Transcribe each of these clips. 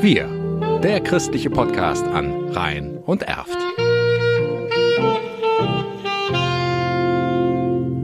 Wir, der christliche Podcast an Rhein und Erft.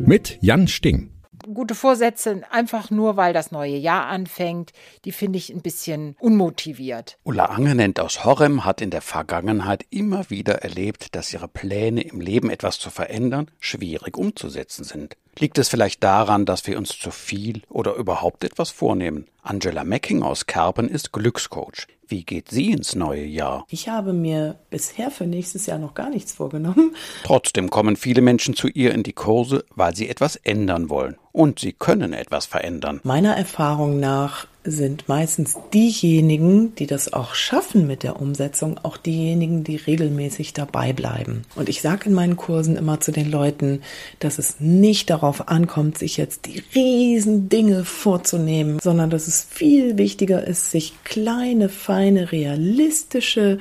Mit Jan Sting. Gute Vorsätze, einfach nur weil das neue Jahr anfängt, die finde ich ein bisschen unmotiviert. Ulla Angenent aus Horrem hat in der Vergangenheit immer wieder erlebt, dass ihre Pläne im Leben etwas zu verändern schwierig umzusetzen sind. Liegt es vielleicht daran, dass wir uns zu viel oder überhaupt etwas vornehmen? Angela Mecking aus Kerpen ist Glückscoach. Wie geht sie ins neue Jahr? Ich habe mir bisher für nächstes Jahr noch gar nichts vorgenommen. Trotzdem kommen viele Menschen zu ihr in die Kurse, weil sie etwas ändern wollen. Und sie können etwas verändern. Meiner Erfahrung nach sind meistens diejenigen, die das auch schaffen mit der Umsetzung, auch diejenigen, die regelmäßig dabei bleiben. Und ich sage in meinen Kursen immer zu den Leuten, dass es nicht darauf ankommt, sich jetzt die riesen Dinge vorzunehmen, sondern dass es viel wichtiger ist, sich kleine, feine, realistische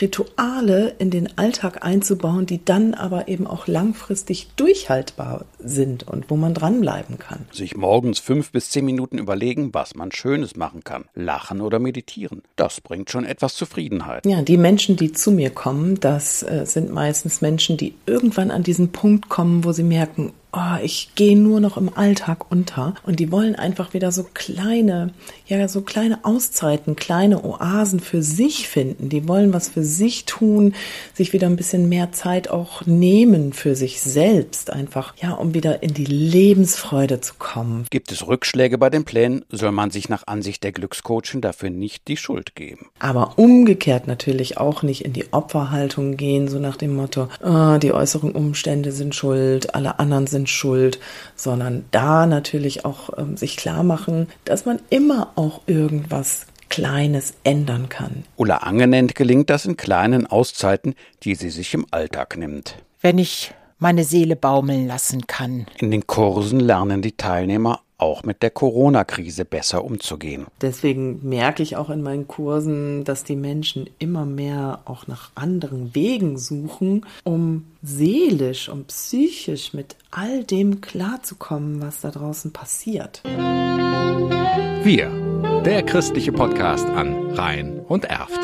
Rituale in den Alltag einzubauen, die dann aber eben auch langfristig durchhaltbar sind und wo man dranbleiben kann. Sich morgens fünf bis zehn Minuten überlegen, was man Schönes machen kann. Lachen oder meditieren. Das bringt schon etwas Zufriedenheit. Ja, die Menschen, die zu mir kommen, das äh, sind meistens Menschen, die irgendwann an diesen Punkt kommen, wo sie merken, oh, ich gehe nur noch im Alltag unter. Und die wollen einfach wieder so kleine, ja, so kleine Auszeiten, kleine Oasen für sich finden. Die wollen was für sich tun, sich wieder ein bisschen mehr Zeit auch nehmen für sich selbst, einfach, ja, um wieder in die Lebensfreude zu kommen. Gibt es Rückschläge bei den Plänen, soll man sich nach Ansicht der Glückscoachin dafür nicht die Schuld geben. Aber umgekehrt natürlich auch nicht in die Opferhaltung gehen, so nach dem Motto, oh, die äußeren Umstände sind schuld, alle anderen sind schuld, sondern da natürlich auch ähm, sich klar machen, dass man immer auch irgendwas Kleines ändern kann. Ulla Angenent gelingt das in kleinen Auszeiten, die sie sich im Alltag nimmt. Wenn ich meine Seele baumeln lassen kann. In den Kursen lernen die Teilnehmer auch mit der Corona-Krise besser umzugehen. Deswegen merke ich auch in meinen Kursen, dass die Menschen immer mehr auch nach anderen Wegen suchen, um seelisch und psychisch mit all dem klarzukommen, was da draußen passiert. Wir, der christliche Podcast an Rhein und Erft.